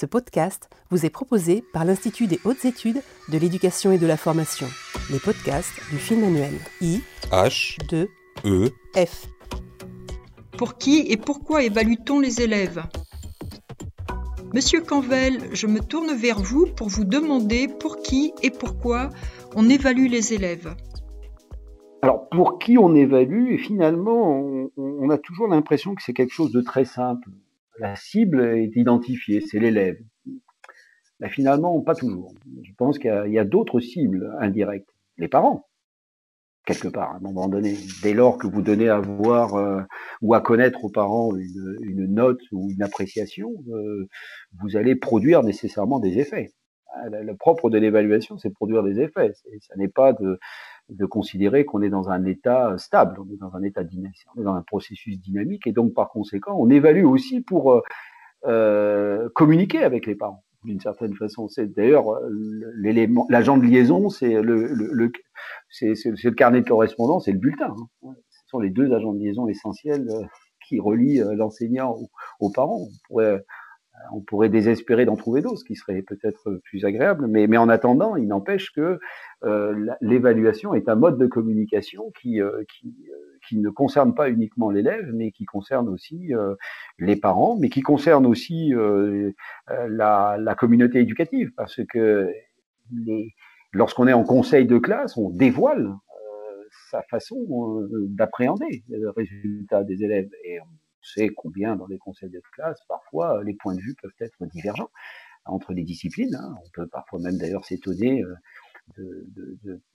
Ce podcast vous est proposé par l'Institut des hautes études de l'éducation et de la formation. Les podcasts du film annuel I H de E F. Pour qui et pourquoi évalue-t-on les élèves? Monsieur Canvel, je me tourne vers vous pour vous demander pour qui et pourquoi on évalue les élèves. Alors, pour qui on évalue, et finalement, on, on a toujours l'impression que c'est quelque chose de très simple. La cible est identifiée, c'est l'élève. Mais finalement, pas toujours. Je pense qu'il y a, d'autres cibles indirectes. Les parents, quelque part, à un moment donné. Dès lors que vous donnez à voir euh, ou à connaître aux parents une, note ou une appréciation, euh, vous allez produire nécessairement des effets. Le, le propre de l'évaluation, c'est produire des effets. Ça n'est pas de considérer qu'on est dans un état stable, on est dans un état dynamique, on est dans un processus dynamique, et donc par conséquent, on évalue aussi pour euh, euh, communiquer avec les parents d'une certaine façon. C'est d'ailleurs euh, l'élément, l'agent de liaison, c'est le, c'est, le carnet de correspondance et le bulletin. hein. Ce sont les deux agents de liaison essentiels euh, qui relient euh, l'enseignant aux, aux parents. On pourrait, on pourrait désespérer d'en trouver d'autres, ce qui serait peut-être plus agréable, mais, en attendant, il n'empêche que euh, l'évaluation est un mode de communication qui, euh, euh, qui ne concerne pas uniquement l'élève, mais qui concerne aussi les parents, mais qui concerne aussi la, communauté éducative, parce que lorsqu'on est en conseil de classe, on dévoile sa façon d'appréhender le résultat des élèves, sait combien dans les conseils de classe, parfois, les points de vue peuvent être divergents entre les disciplines. hein. On peut parfois même d'ailleurs s'étonner euh,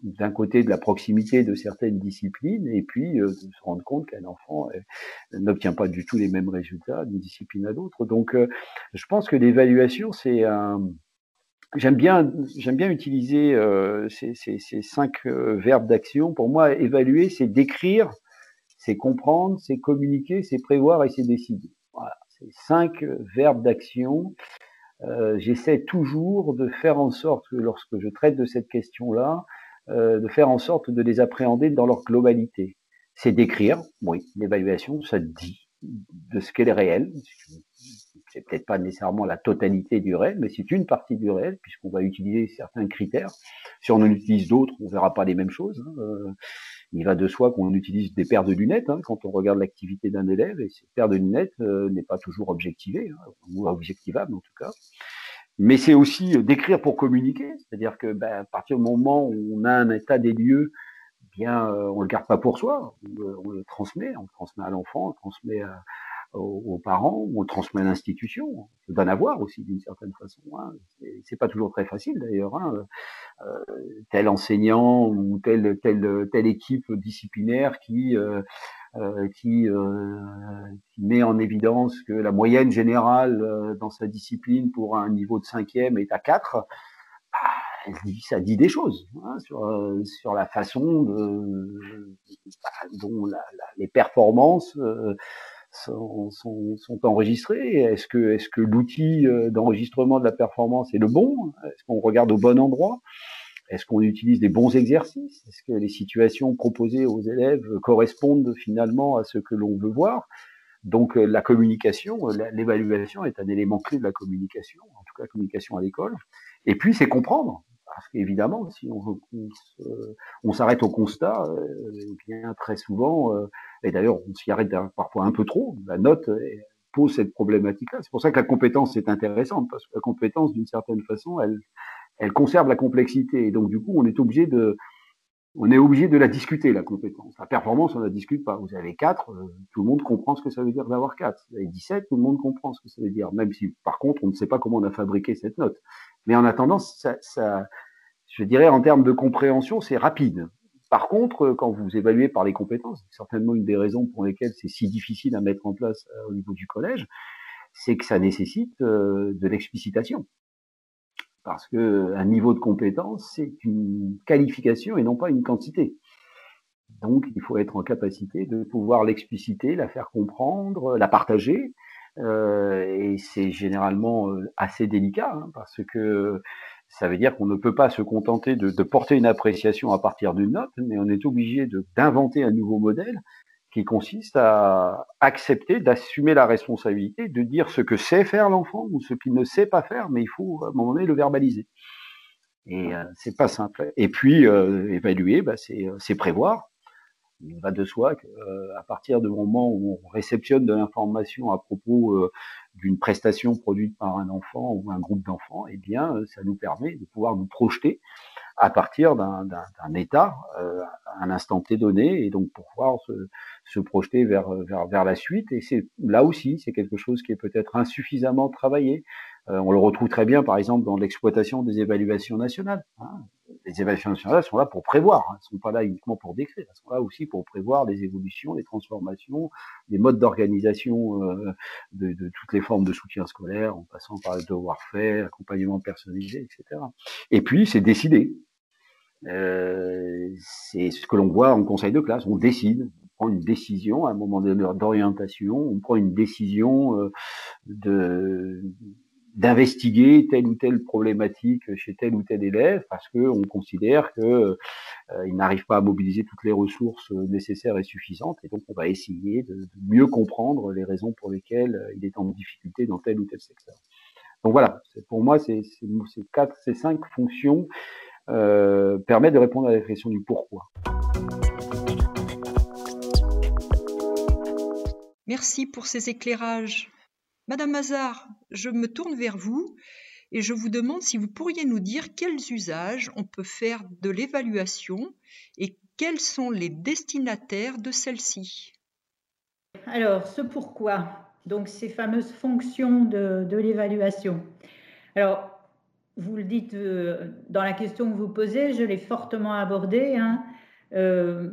d'un côté de la proximité de certaines disciplines et puis euh, se rendre compte qu'un enfant euh, n'obtient pas du tout les mêmes résultats d'une discipline à l'autre. Donc, euh, je pense que l'évaluation, c'est un. J'aime bien, j'aime bien utiliser euh, ces, cinq euh, verbes d'action. Pour moi, évaluer, c'est décrire, c'est comprendre, c'est communiquer, c'est prévoir et c'est décider. Voilà, c'est cinq euh, verbes d'action euh, j'essaie toujours de faire en sorte que lorsque je traite de cette question-là, euh, de faire en sorte de les appréhender dans leur globalité. C'est d'écrire, oui, l'évaluation, ça dit de ce qu'elle est réel. C'est peut-être pas nécessairement la totalité du réel, mais c'est une partie du réel, puisqu'on va utiliser certains critères. Si on en utilise d'autres, on verra pas les mêmes choses. hein. Il va de soi qu'on utilise des paires de lunettes hein, quand on regarde l'activité d'un élève, et cette paire de lunettes euh, n'est pas toujours objectivée, hein, ou objectivable en tout cas. Mais c'est aussi euh, d'écrire pour communiquer, c'est-à-dire que ben, à partir du moment où on a un état des lieux, eh bien euh, on le garde pas pour soi, on le transmet, on le transmet à l'enfant, on le transmet à- aux, parents, on le transmet à l'institution, on le donne à voir aussi d'une certaine façon. Hein. C'est- pas toujours très facile d'ailleurs. Hein tel enseignant ou telle telle telle équipe disciplinaire qui euh, euh, qui, euh, met en évidence que la moyenne générale euh, dans sa discipline pour un niveau de cinquième est à 4, bah, ça dit des choses hein, sur, euh, sur la façon dont les performances euh, sont, sont, sont enregistrées. Est-ce que, est-ce que l'outil euh, d'enregistrement de la performance est le bon? Est-ce qu'on regarde au bon endroit? Est-ce qu'on utilise des bons exercices? Est-ce que les situations proposées aux élèves correspondent finalement à ce que l'on veut voir? Donc euh, la communication, euh, l'évaluation est un élément clé de la communication, en tout cas la communication à l'école. Et puis c'est comprendre. Parce qu'évidemment, si on, on s'arrête au constat, euh, eh bien très souvent, euh, et d'ailleurs on s'y arrête parfois un peu trop, la note euh, pose cette problématique-là. C'est pour ça que la compétence est intéressante, parce que la compétence, d'une certaine façon, elle, conserve la complexité. Et donc, du coup, on est obligé de, on est obligé de la discuter, la compétence. La performance, on la discute pas. Vous avez 4, tout le monde comprend ce que ça veut dire d'avoir 4. Vous avez 17, tout le monde comprend ce que ça veut dire. Même si, par contre, on ne sait pas comment on a fabriqué cette note. Mais en attendant, ça, je dirais, en termes de compréhension, c'est rapide. Par contre, quand vous évaluez par les compétences, c'est certainement une des raisons pour lesquelles c'est si difficile à mettre en place euh, au niveau du collège, c'est que ça nécessite euh, de l'explicitation. Parce que un niveau de compétence, c'est une qualification et non pas une quantité. Donc, il faut être en capacité de pouvoir l'expliciter, la faire comprendre, la partager. Euh, et c'est généralement euh, assez délicat hein, parce que ça veut dire qu'on ne peut pas se contenter de, porter une appréciation à partir d'une note, mais on est obligé d'inventer un nouveau modèle qui consiste à accepter, d'assumer la responsabilité, de dire ce que sait faire l'enfant ou ce qu'il ne sait pas faire, mais il faut à un moment donné le verbaliser. Et euh, c'est pas simple. Et puis évaluer, bah, c'est prévoir. Il va de soi qu'à euh, partir du moment où on réceptionne de l'information à propos euh, d'une prestation produite par un enfant ou un groupe d'enfants, eh bien, ça nous permet de pouvoir nous projeter à partir d'un état euh, à un instant T donné et donc pouvoir se, projeter vers, la suite. Et c'est là aussi, c'est quelque chose qui est peut-être insuffisamment travaillé. Euh, on le retrouve très bien, par exemple, dans l'exploitation des évaluations nationales. Hein. Les évaluations nationales sont là pour prévoir, hein. elles ne sont pas là uniquement pour décrire, elles sont là aussi pour prévoir des évolutions, des transformations, des modes d'organisation euh, de, de, toutes les formes de soutien scolaire, en passant par le devoir fait, accompagnement personnalisé, etc. Et puis, c'est décider. Euh, c'est ce que l'on voit en conseil de classe, on décide, on prend une décision à un moment d'orientation, on prend une décision euh, de d'investiguer telle ou telle problématique chez tel ou tel élève parce que on considère que euh, n'arrive pas à mobiliser toutes les ressources nécessaires et suffisantes et donc on va essayer de, mieux comprendre les raisons pour lesquelles il est en difficulté dans tel ou tel secteur. Donc voilà, pour moi ces quatre, ces cinq fonctions euh, permettent de répondre à la question du pourquoi. Merci pour ces éclairages. Madame Mazar, je me tourne vers vous et je vous demande si vous pourriez nous dire quels usages on peut faire de l'évaluation et quels sont les destinataires de celle-ci. Alors, ce pourquoi, donc ces fameuses fonctions de, l'évaluation. Alors, vous le dites euh, dans la question que vous posez, je l'ai fortement abordé. Hein. Euh,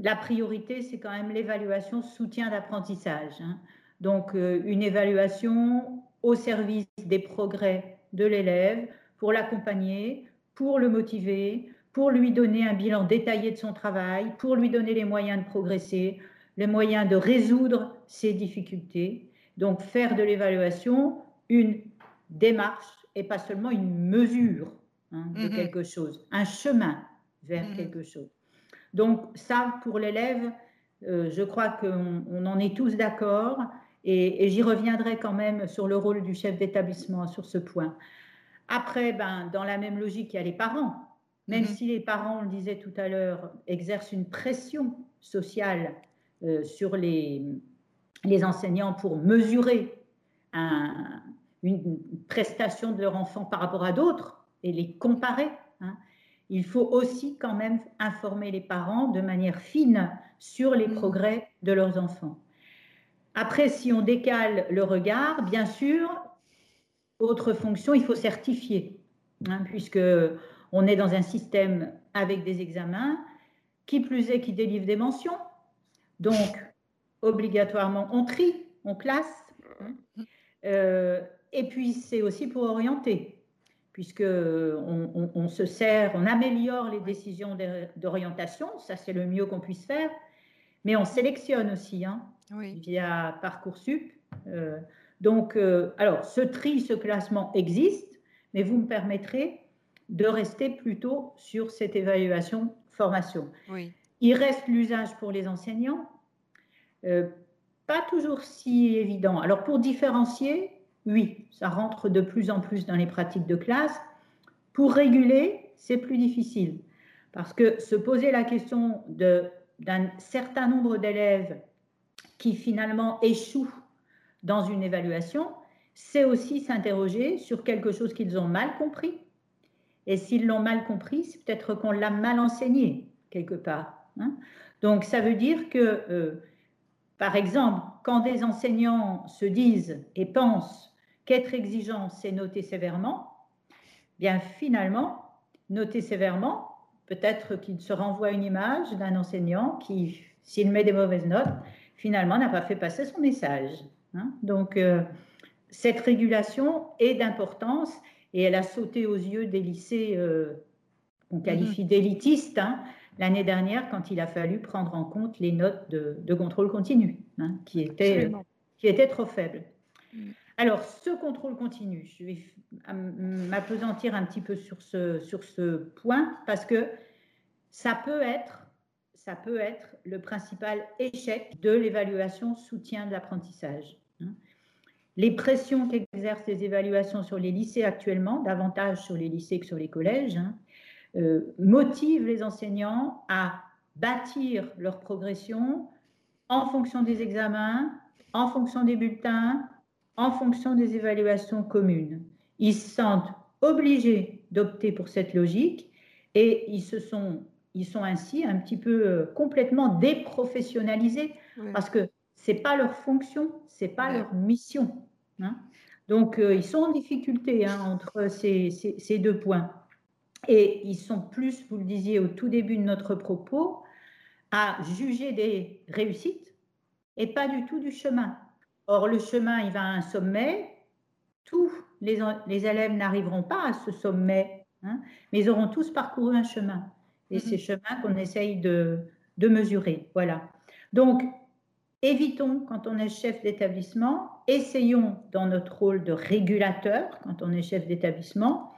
la priorité, c'est quand même l'évaluation soutien d'apprentissage. Hein. Donc, euh, une évaluation au service des progrès de l'élève pour l'accompagner, pour le motiver, pour lui donner un bilan détaillé de son travail, pour lui donner les moyens de progresser, les moyens de résoudre ses difficultés. Donc, faire de l'évaluation une démarche et pas seulement une mesure hein, de mm-hmm. quelque chose, un chemin vers mm-hmm. quelque chose. Donc, ça, pour l'élève, euh, je crois qu'on en est tous d'accord. Et, j'y reviendrai quand même sur le rôle du chef d'établissement sur ce point. Après, ben, dans la même logique, il y a les parents. Même mm-hmm. si les parents, on le disait tout à l'heure, exercent une pression sociale euh, sur les, les enseignants pour mesurer un, une prestation de leur enfant par rapport à d'autres et les comparer. Hein. Il faut aussi quand même informer les parents de manière fine sur les mm. progrès de leurs enfants. Après, si on décale le regard, bien sûr, autre fonction, il faut certifier, hein, puisque on est dans un système avec des examens, qui plus est qui délivre des mentions. Donc, obligatoirement, on trie, on classe. Euh, et puis, c'est aussi pour orienter, puisque on, se sert, on améliore les décisions d'orientation, ça c'est le mieux qu'on puisse faire, mais on sélectionne aussi hein, via Parcoursup. Euh, donc, euh, alors, ce tri, ce classement existe, mais vous me permettrez de rester plutôt sur cette évaluation formation. Il reste l'usage pour les enseignants, euh, pas toujours si évident. Alors, pour différencier, oui, ça rentre de plus en plus dans les pratiques de classe. Pour réguler, c'est plus difficile parce que se poser la question d'un certain nombre d'élèves qui finalement échouent dans une évaluation, c'est aussi s'interroger sur quelque chose qu'ils ont mal compris. Et s'ils l'ont mal compris, c'est peut-être qu'on l'a mal enseigné quelque part. Hein. Donc ça veut dire que, euh, par exemple, quand des enseignants se disent et pensent qu'être exigeant, c'est noter sévèrement, bien finalement, noter sévèrement, peut-être qu'il se renvoie une image d'un enseignant qui, s'il met des mauvaises notes, finalement n'a pas fait passer son message. Hein. Donc, euh, cette régulation est d'importance et elle a sauté aux yeux des lycées euh, qu'on qualifie mhm. d'élitistes hein, l'année dernière quand il a fallu prendre en compte les notes de, contrôle continu, hein, qui, étaient, qui étaient trop faibles. Mm. Alors, ce contrôle continu, je vais m'apesantir un petit peu sur ce, sur ce point parce que ça peut être, ça peut être le principal échec de l'évaluation soutien de l'apprentissage. Hein. Les pressions qu'exercent les évaluations sur les lycées actuellement, davantage sur les lycées que sur les collèges, hein, euh, motivent les enseignants à bâtir leur progression en fonction des examens, en fonction des bulletins, en fonction des évaluations communes. Ils se sentent obligés d'opter pour cette logique et ils se sont, ils sont ainsi un petit peu euh, complètement déprofessionnalisés parce que c'est pas leur fonction, c'est pas leur mission. Hein. Donc euh, ils sont en difficulté hein, entre ces, ces, deux points et ils sont plus, vous le disiez au tout début de notre propos, à juger des réussites et pas du tout du chemin. Or le chemin, il va à un sommet. Tous les, les élèves n'arriveront pas à ce sommet Hein, mais ils auront tous parcouru un chemin. Et c'est ce chemin qu'on essaye de, de, mesurer. Voilà. Donc, évitons, quand on est chef d'établissement, essayons dans notre rôle de régulateur, quand on est chef d'établissement,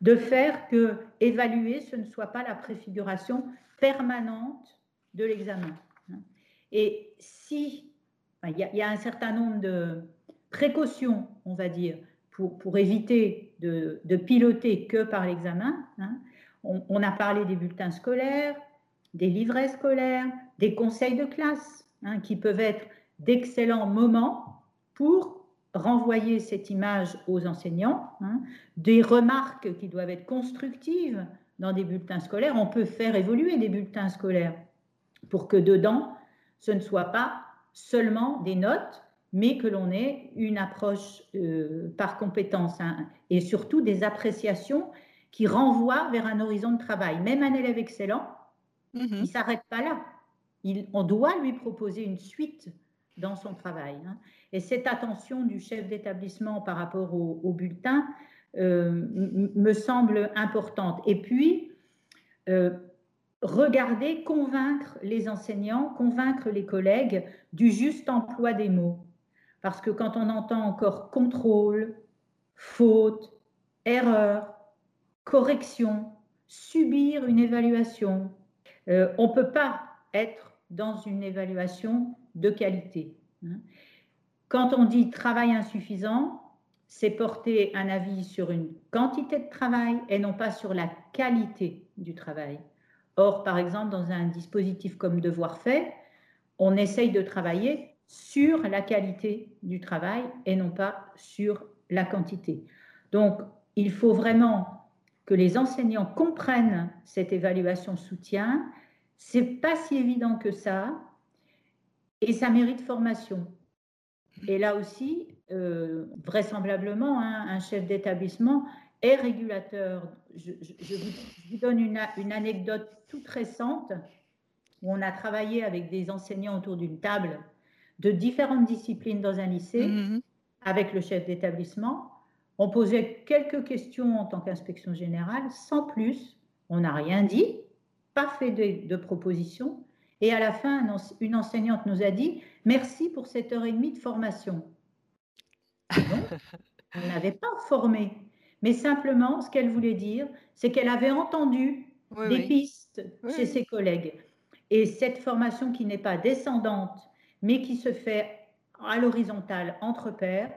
de faire que évaluer, ce ne soit pas la préfiguration permanente de l'examen. Et si il y, y, a un certain nombre de précautions, on va dire, pour, éviter de, piloter que par l'examen. Hein. On, a parlé des bulletins scolaires, des livrets scolaires, des conseils de classe, hein, qui peuvent être d'excellents moments pour renvoyer cette image aux enseignants, hein. des remarques qui doivent être constructives dans des bulletins scolaires. On peut faire évoluer des bulletins scolaires pour que dedans, ce ne soit pas seulement des notes, mais que l'on ait une approche euh, par compétence hein, et surtout des appréciations qui renvoient vers un horizon de travail. Même un élève excellent, mm-hmm. il ne s'arrête pas là. Il, on doit lui proposer une suite dans son travail. Hein. Et cette attention du chef d'établissement par rapport au, bulletin euh, me semble importante. Et puis, euh, regarder, convaincre les enseignants, convaincre les collègues du juste emploi des mots. Parce que quand on entend encore contrôle, faute, erreur, correction, subir une évaluation, euh, on ne peut pas être dans une évaluation de qualité. Hein. Quand on dit travail insuffisant, c'est porter un avis sur une quantité de travail et non pas sur la qualité du travail. Or, par exemple, dans un dispositif comme Devoir fait, on essaye de travailler sur la qualité du travail et non pas sur la quantité. Donc, il faut vraiment que les enseignants comprennent cette évaluation soutien. C'est pas si évident que ça et ça mérite formation. Et là aussi, euh, vraisemblablement, hein, un chef d'établissement est régulateur. Je, vous, donne une, une, anecdote toute récente où on a travaillé avec des enseignants autour d'une table de différentes disciplines dans un lycée mhm. avec le chef d'établissement. On posait quelques questions en tant qu'inspection générale, sans plus. On n'a rien dit, pas fait de, propositions. Et à la fin, une enseignante nous a dit Merci pour cette heure et demie de formation. on n'avait pas formé. Mais simplement, ce qu'elle voulait dire, c'est qu'elle avait entendu des pistes chez ses collègues. Et cette formation qui n'est pas descendante, mais qui se fait à l'horizontale entre pairs,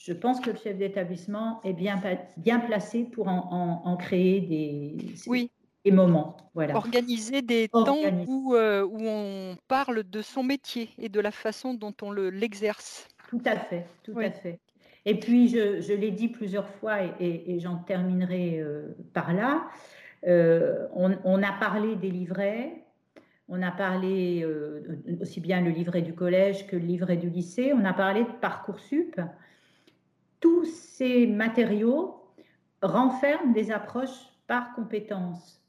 je pense que le chef d'établissement est bien, bien placé pour en, créer des, oui. des moments. Voilà. Organiser des temps où, euh, où, on parle de son métier et de la façon dont on l'exerce. tout à fait, tout à fait. Et puis, je, je l'ai dit plusieurs fois et, et, j'en terminerai euh, par là. Euh, on, on, a parlé des livrets, on a parlé aussi bien le livret du collège que le livret du lycée. On a parlé de Parcoursup. Tous ces matériaux renferment des approches par compétences,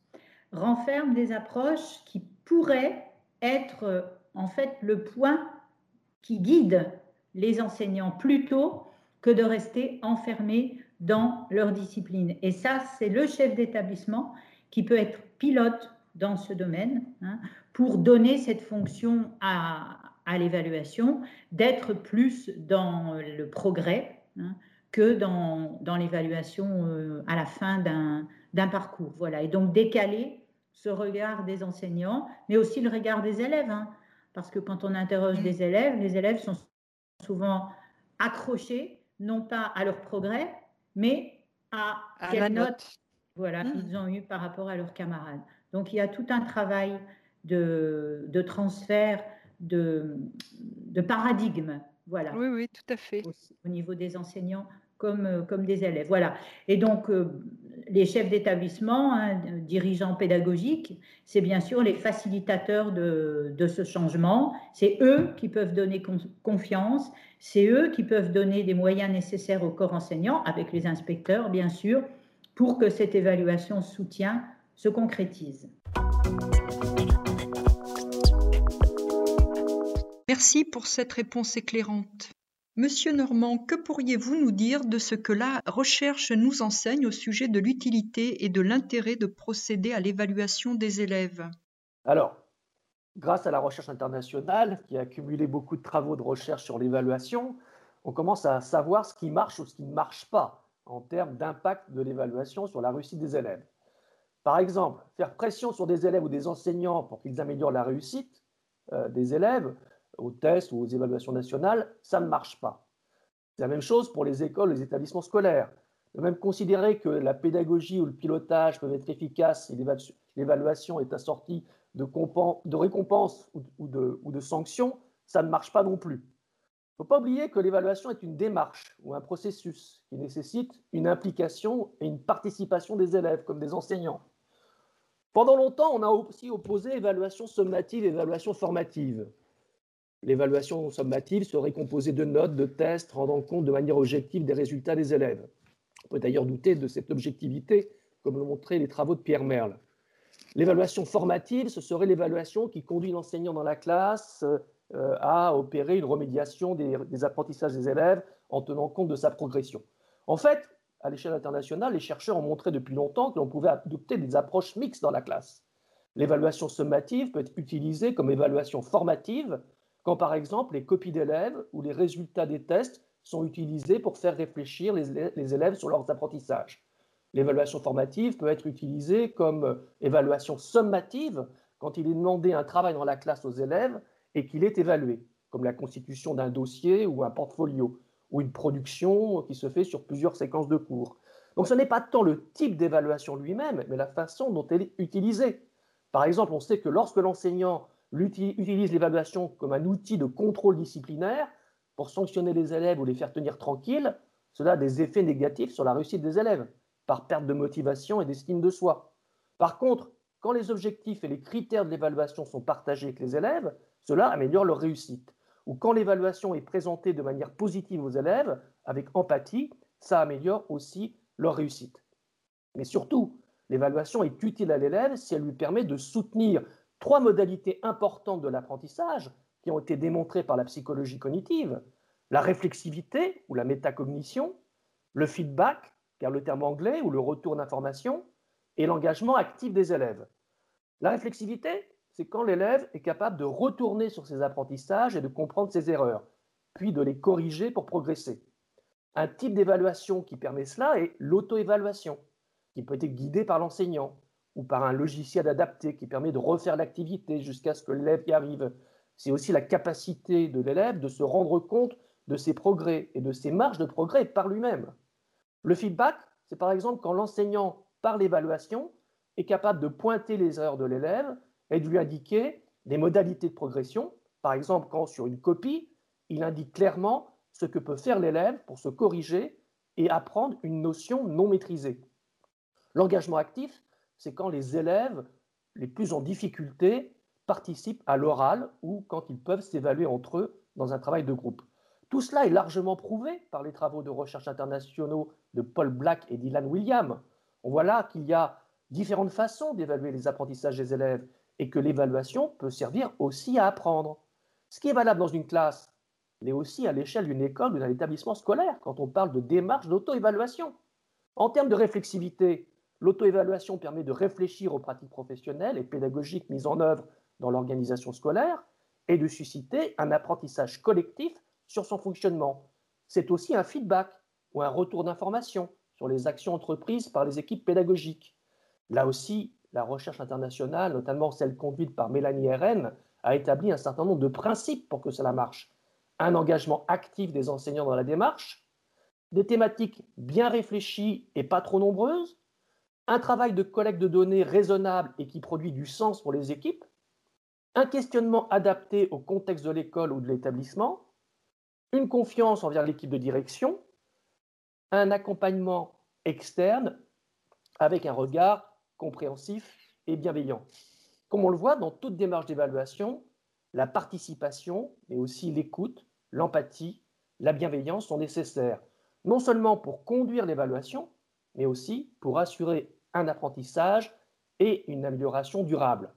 renferment des approches qui pourraient être en fait le point qui guide les enseignants plutôt que de rester enfermés dans leur discipline. Et ça, c'est le chef d'établissement qui peut être pilote dans ce domaine hein, pour donner cette fonction à, à l'évaluation, d'être plus dans le progrès hein, que dans, dans l'évaluation euh, à la fin d'un parcours. Voilà. Et donc décaler ce regard des enseignants, mais aussi le regard des élèves. Hein. parce que quand on interroge des élèves, les élèves sont souvent accrochés, non pas à leur progrès, mais à, À quelle la note, note. voilà, Mm. qu'ils ont eu par rapport à leurs camarades. Donc il y a tout un travail de, de transfert, de, de paradigme, voilà Oui, oui, tout à fait. aussi au niveau des enseignants comme, euh, comme des élèves. Voilà. Et donc, euh, les chefs d'établissement, hein, dirigeants pédagogiques, c'est bien sûr les facilitateurs de, de ce changement. C'est eux qui peuvent donner con- confiance, c'est eux qui peuvent donner des moyens nécessaires au corps enseignant, avec les inspecteurs, bien sûr, pour que cette évaluation soutien se concrétise. Merci pour cette réponse éclairante. Monsieur Normand, que pourriez-vous nous dire de ce que la recherche nous enseigne au sujet de l'utilité et de l'intérêt de procéder à l'évaluation des élèves? Alors, grâce à la recherche internationale, qui a accumulé beaucoup de travaux de recherche sur l'évaluation, on commence à savoir ce qui marche ou ce qui ne marche pas en termes d'impact de l'évaluation sur la réussite des élèves. Par exemple, faire pression sur des élèves ou des enseignants pour qu'ils améliorent la réussite euh, des élèves aux tests ou aux évaluations nationales, ça ne marche pas. C'est la même chose pour les écoles, les établissements scolaires. De même considérer que la pédagogie ou le pilotage peuvent être efficaces si l'évalu- l'évaluation est assortie de, compen- de récompenses ou de, ou de sanctions, ça ne marche pas non plus. Il ne faut pas oublier que l'évaluation est une démarche ou un processus qui nécessite une implication et une participation des élèves comme des enseignants. Pendant longtemps, on a aussi opposé évaluation sommative et évaluation formative. L'évaluation sommative serait composée de notes, de tests, rendant compte de manière objective des résultats des élèves. On peut d'ailleurs douter de cette objectivité, comme l'ont montré les travaux de Pierre Merle. L'évaluation formative, ce serait l'évaluation qui conduit l'enseignant dans la classe euh, à opérer une remédiation des, des apprentissages des élèves en tenant compte de sa progression. En fait, à l'échelle internationale, les chercheurs ont montré depuis longtemps que l'on pouvait adopter des approches mixtes dans la classe. L'évaluation sommative peut être utilisée comme évaluation formative quand, par exemple, les copies d'élèves ou les résultats des tests sont utilisés pour faire réfléchir les, élè- les élèves sur leurs apprentissages. L'évaluation formative peut être utilisée comme euh, évaluation sommative quand il est demandé un travail dans la classe aux élèves et qu'il est évalué, comme la constitution d'un dossier ou un portfolio, ou une production qui se fait sur plusieurs séquences de cours. Donc ce n'est pas tant le type d'évaluation lui-même, mais la façon dont elle est utilisée. Par exemple, on sait que lorsque l'enseignant utilise l'évaluation comme un outil de contrôle disciplinaire pour sanctionner les élèves ou les faire tenir tranquilles, cela a des effets négatifs sur la réussite des élèves, par perte de motivation et d'estime de soi. Par contre, quand les objectifs et les critères de l'évaluation sont partagés avec les élèves, cela améliore leur réussite. Ou quand l'évaluation est présentée de manière positive aux élèves, avec empathie, ça améliore aussi leur réussite. Mais surtout, l'évaluation est utile à l'élève si elle lui permet de soutenir trois modalités importantes de l'apprentissage qui ont été démontrées par la psychologie cognitive, la réflexivité ou la métacognition, le feedback, car le terme anglais, ou le retour d'information, et l'engagement actif des élèves. La réflexivité, c'est quand l'élève est capable de retourner sur ses apprentissages et de comprendre ses erreurs, puis de les corriger pour progresser. Un type d'évaluation qui permet cela est l'auto-évaluation, qui peut être guidée par l'enseignant ou par un logiciel adapté qui permet de refaire l'activité jusqu'à ce que l'élève y arrive. C'est aussi la capacité de l'élève de se rendre compte de ses progrès et de ses marges de progrès par lui-même. Le feedback, c'est par exemple quand l'enseignant, par l'évaluation, est capable de pointer les erreurs de l'élève et de lui indiquer des modalités de progression. Par exemple, quand sur une copie, il indique clairement ce que peut faire l'élève pour se corriger et apprendre une notion non maîtrisée. L'engagement actif, c'est quand les élèves les plus en difficulté participent à l'oral ou quand ils peuvent s'évaluer entre eux dans un travail de groupe. Tout cela est largement prouvé par les travaux de recherche internationaux de Paul Black et Dylan William. On voit là qu'il y a différentes façons d'évaluer les apprentissages des élèves et que l'évaluation peut servir aussi à apprendre. Ce qui est valable dans une classe l'est aussi à l'échelle d'une école ou d'un établissement scolaire quand on parle de démarche d'auto-évaluation. En termes de réflexivité, l'auto-évaluation permet de réfléchir aux pratiques professionnelles et pédagogiques mises en œuvre dans l'organisation scolaire et de susciter un apprentissage collectif sur son fonctionnement. C'est aussi un feedback ou un retour d'information sur les actions entreprises par les équipes pédagogiques. Là aussi, la recherche internationale, notamment celle conduite par Mélanie RN, a établi un certain nombre de principes pour que cela marche. Un engagement actif des enseignants dans la démarche, des thématiques bien réfléchies et pas trop nombreuses, un travail de collecte de données raisonnable et qui produit du sens pour les équipes, un questionnement adapté au contexte de l'école ou de l'établissement, une confiance envers l'équipe de direction, un accompagnement externe avec un regard compréhensif et bienveillant. Comme on le voit dans toute démarche d'évaluation, la participation, mais aussi l'écoute, l'empathie, la bienveillance sont nécessaires, non seulement pour conduire l'évaluation, mais aussi pour assurer un apprentissage et une amélioration durable.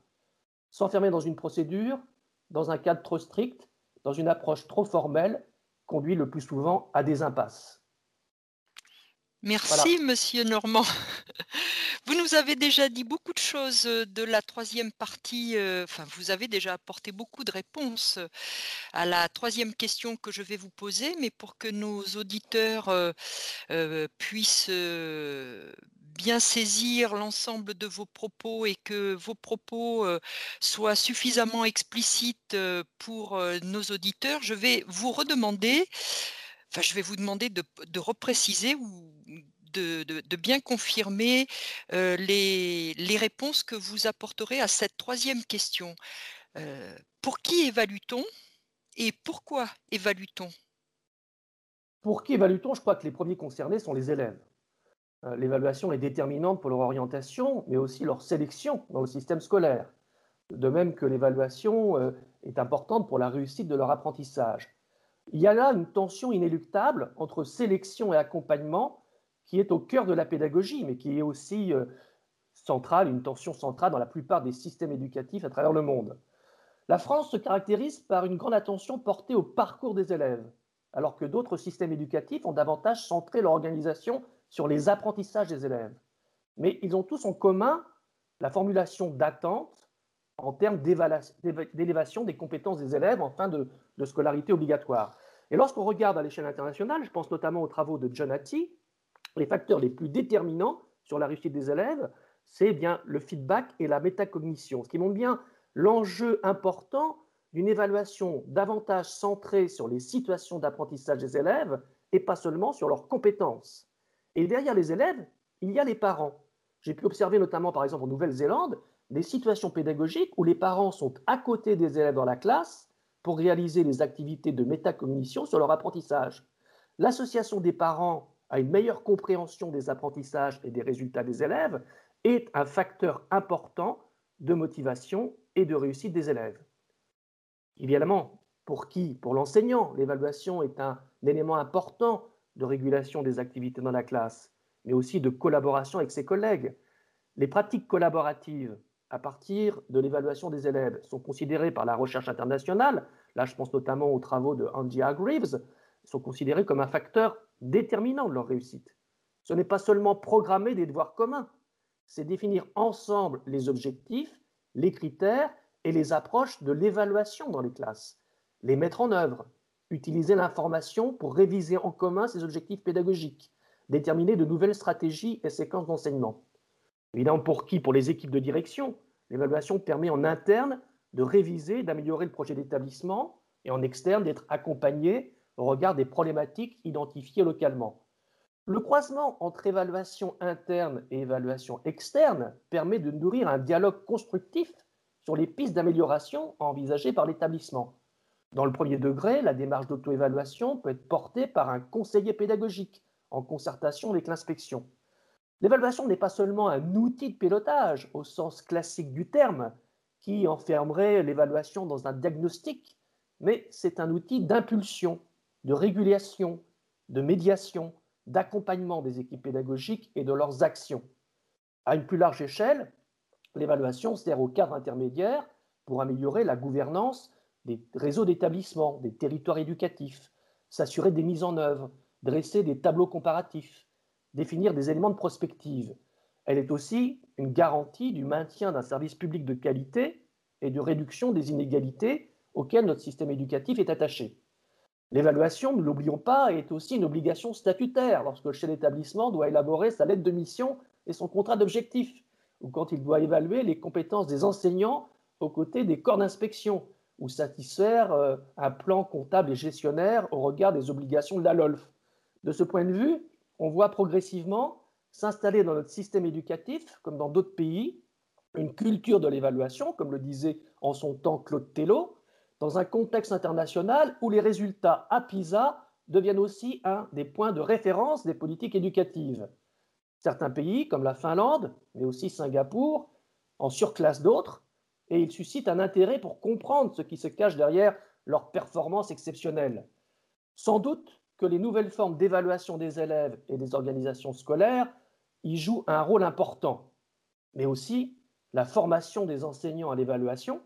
S'enfermer dans une procédure, dans un cadre trop strict, dans une approche trop formelle, conduit le plus souvent à des impasses. Merci, Monsieur Normand. Vous nous avez déjà dit beaucoup de choses de la troisième partie. Enfin, vous avez déjà apporté beaucoup de réponses à la troisième question que je vais vous poser, mais pour que nos auditeurs puissent bien saisir l'ensemble de vos propos et que vos propos soient suffisamment explicites pour nos auditeurs, je vais vous redemander je vais vous demander de, repréciser ou de, bien confirmer les, réponses que vous apporterez à cette troisième question. pour qui évalue-t-on et pourquoi évalue-t-on? Pour qui évalue-t-on? Je crois que les premiers concernés sont les élèves. L'évaluation est déterminante pour leur orientation, mais aussi leur sélection dans le système scolaire. De même que l'évaluation est importante pour la réussite de leur apprentissage. Il y a là une tension inéluctable entre sélection et accompagnement qui est au cœur de la pédagogie, mais qui est aussi euh, centrale, une tension centrale dans la plupart des systèmes éducatifs à travers le monde. La France se caractérise par une grande attention portée au parcours des élèves, alors que d'autres systèmes éducatifs ont davantage centré leur organisation sur les apprentissages des élèves. Mais ils ont tous en commun la formulation d'attente en termes d'élévation des compétences des élèves en fin de, scolarité obligatoire. Et lorsqu'on regarde à l'échelle internationale, je pense notamment aux travaux de John Hattie, les facteurs les plus déterminants sur la réussite des élèves, c'est bien le feedback et la métacognition, ce qui montre bien l'enjeu important d'une évaluation davantage centrée sur les situations d'apprentissage des élèves et pas seulement sur leurs compétences. Et derrière les élèves, il y a les parents. J'ai pu observer notamment par exemple en Nouvelle-Zélande des situations pédagogiques où les parents sont à côté des élèves dans la classe pour réaliser les activités de métacognition sur leur apprentissage. L'association des parents à une meilleure compréhension des apprentissages et des résultats des élèves est un facteur important de motivation et de réussite des élèves. Évidemment, pour qui? Pour l'enseignant, l'évaluation est un élément important de régulation des activités dans la classe, mais aussi de collaboration avec ses collègues. Les pratiques collaboratives à partir de l'évaluation des élèves sont considérés par la recherche internationale, là je pense notamment aux travaux de Andy Hargreaves, sont considérés comme un facteur déterminant de leur réussite. Ce n'est pas seulement programmer des devoirs communs, c'est définir ensemble les objectifs, les critères et les approches de l'évaluation dans les classes, les mettre en œuvre, utiliser l'information pour réviser en commun ces objectifs pédagogiques, déterminer de nouvelles stratégies et séquences d'enseignement. Évidemment, pour qui? Pour les équipes de direction. L'évaluation permet en interne de réviser, d'améliorer le projet d'établissement et en externe d'être accompagné au regard des problématiques identifiées localement. Le croisement entre évaluation interne et évaluation externe permet de nourrir un dialogue constructif sur les pistes d'amélioration envisagées par l'établissement. Dans le premier degré, la démarche d'auto-évaluation peut être portée par un conseiller pédagogique en concertation avec l'inspection. L'évaluation n'est pas seulement un outil de pilotage au sens classique du terme, qui enfermerait l'évaluation dans un diagnostic, mais c'est un outil d'impulsion, de régulation, de médiation, d'accompagnement des équipes pédagogiques et de leurs actions. À une plus large échelle, l'évaluation sert au cadre intermédiaire pour améliorer la gouvernance des réseaux d'établissements, des territoires éducatifs, s'assurer des mises en œuvre, dresser des tableaux comparatifs, définir des éléments de prospective. Elle est aussi une garantie du maintien d'un service public de qualité et de réduction des inégalités auxquelles notre système éducatif est attaché. L'évaluation, ne l'oublions pas, est aussi une obligation statutaire lorsque le chef d'établissement doit élaborer sa lettre de mission et son contrat d'objectif, ou quand il doit évaluer les compétences des enseignants aux côtés des corps d'inspection ou satisfaire euh, un plan comptable et gestionnaire au regard des obligations de la LOLF. De ce point de vue, on voit progressivement s'installer dans notre système éducatif, comme dans d'autres pays, une culture de l'évaluation, comme le disait en son temps Claude Tello, dans un contexte international où les résultats à PISA deviennent aussi un des points de référence des politiques éducatives. Certains pays, comme la Finlande, mais aussi Singapour, en surclassent d'autres, et ils suscitent un intérêt pour comprendre ce qui se cache derrière leur performance exceptionnelle. Sans doute que les nouvelles formes d'évaluation des élèves et des organisations scolaires y jouent un rôle important, mais aussi la formation des enseignants à l'évaluation,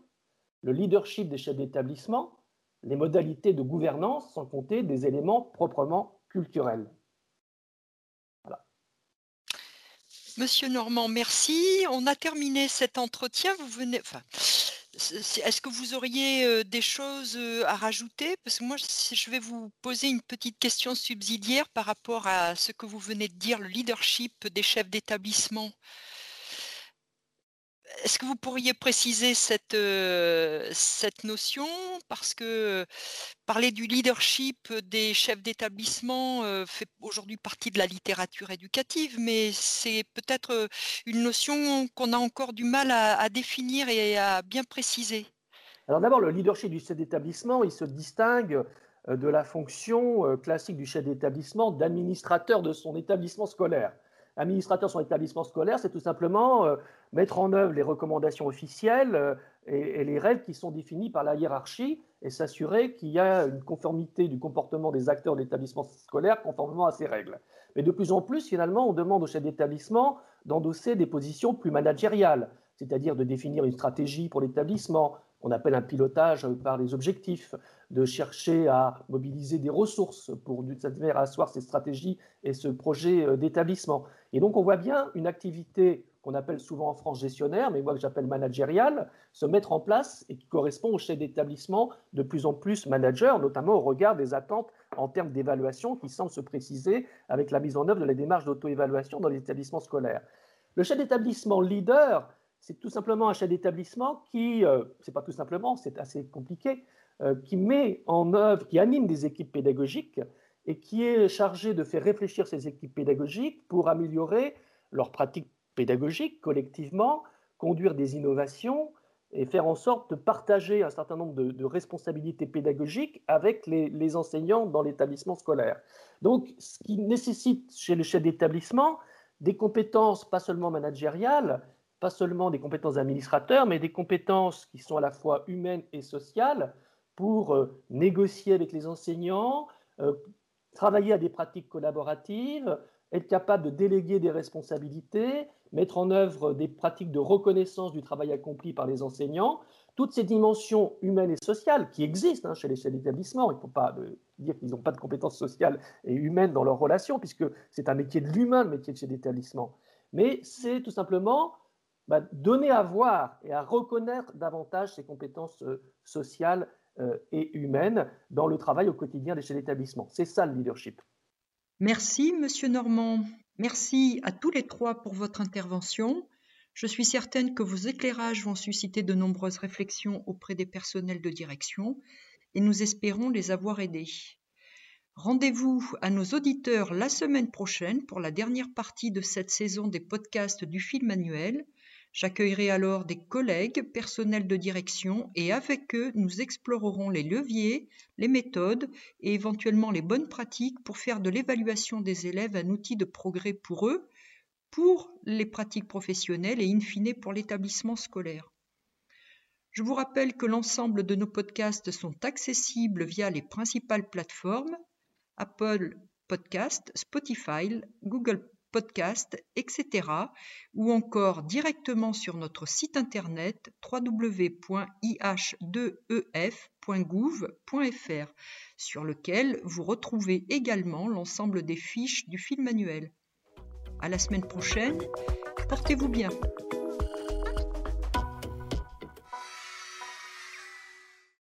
le leadership des chefs d'établissement, les modalités de gouvernance, sans compter des éléments proprement culturels. Monsieur Normand, merci. On a terminé cet entretien. Vous venez. Est-ce que vous auriez euh, des choses euh, à rajouter? Parce que moi, je vais vous poser une petite question subsidiaire par rapport à ce que vous venez de dire, le leadership des chefs d'établissement. Est-ce que vous pourriez préciser cette, euh, cette notion? Parce que parler du leadership des chefs d'établissement euh, fait aujourd'hui partie de la littérature éducative, mais c'est peut-être euh, une notion qu'on a encore du mal à, définir et à bien préciser. Alors d'abord, le leadership du chef d'établissement, il se distingue de la fonction classique du chef d'établissement d'administrateur de son établissement scolaire administrateur son établissement scolaire, c'est tout simplement euh, mettre en œuvre les recommandations officielles euh, et, les règles qui sont définies par la hiérarchie et s'assurer qu'il y a une conformité du comportement des acteurs de l'établissement scolaire conformément à ces règles. Mais de plus en plus, finalement, on demande au chef d'établissement d'endosser des positions plus managériales, c'est-à-dire de définir une stratégie pour l'établissement, qu'on appelle un pilotage par les objectifs, de chercher à mobiliser des ressources pour d'une certaine manière asseoir ces stratégies et ce projet euh, d'établissement. Et donc on voit bien une activité qu'on appelle souvent en France gestionnaire, mais moi que j'appelle managériale, se mettre en place et qui correspond au chef d'établissement de plus en plus manager, notamment au regard des attentes en termes d'évaluation qui semblent se préciser avec la mise en œuvre de la démarche d'auto-évaluation dans les établissements scolaires. Le chef d'établissement leader, c'est tout simplement un chef d'établissement qui, euh, c'est pas tout simplement, c'est assez compliqué, euh, qui met en œuvre, qui anime des équipes pédagogiques et qui est chargé de faire réfléchir ces équipes pédagogiques pour améliorer leurs pratiques pédagogiques collectivement, conduire des innovations et faire en sorte de partager un certain nombre de, responsabilités pédagogiques avec les, les enseignants dans l'établissement scolaire. Donc, ce qui nécessite chez le chef d'établissement des compétences pas seulement managériales, pas seulement des compétences d'administrateur, mais des compétences qui sont à la fois humaines et sociales pour euh, négocier avec les enseignants, euh, travailler à des pratiques collaboratives, être capable de déléguer des responsabilités, mettre en œuvre des pratiques de reconnaissance du travail accompli par les enseignants, toutes ces dimensions humaines et sociales qui existent hein, chez les chefs d'établissement. Il ne faut pas dire qu'ils n'ont pas de compétences sociales et humaines dans leurs relations, puisque c'est un métier de l'humain, le métier de chef d'établissement. Mais c'est tout simplement bah, donner à voir et à reconnaître davantage ces compétences euh, sociales euh, et humaines dans le travail au quotidien des chefs d'établissement. C'est ça le leadership. Merci, Monsieur Normand. Merci à tous les trois pour votre intervention. Je suis certaine que vos éclairages vont susciter de nombreuses réflexions auprès des personnels de direction et nous espérons les avoir aidés. Rendez-vous à nos auditeurs la semaine prochaine pour la dernière partie de cette saison des podcasts du film annuel. J'accueillerai alors des collègues, personnels de direction, et avec eux, nous explorerons les leviers, les méthodes et éventuellement les bonnes pratiques pour faire de l'évaluation des élèves un outil de progrès pour eux, pour les pratiques professionnelles et in fine pour l'établissement scolaire. Je vous rappelle que l'ensemble de nos podcasts sont accessibles via les principales plateformes Apple Podcast, Spotify, Google podcast, etc. ou encore directement sur notre site internet www.ih2ef.gouv.fr sur lequel vous retrouvez également l'ensemble des fiches du film manuel. À la semaine prochaine, portez-vous bien.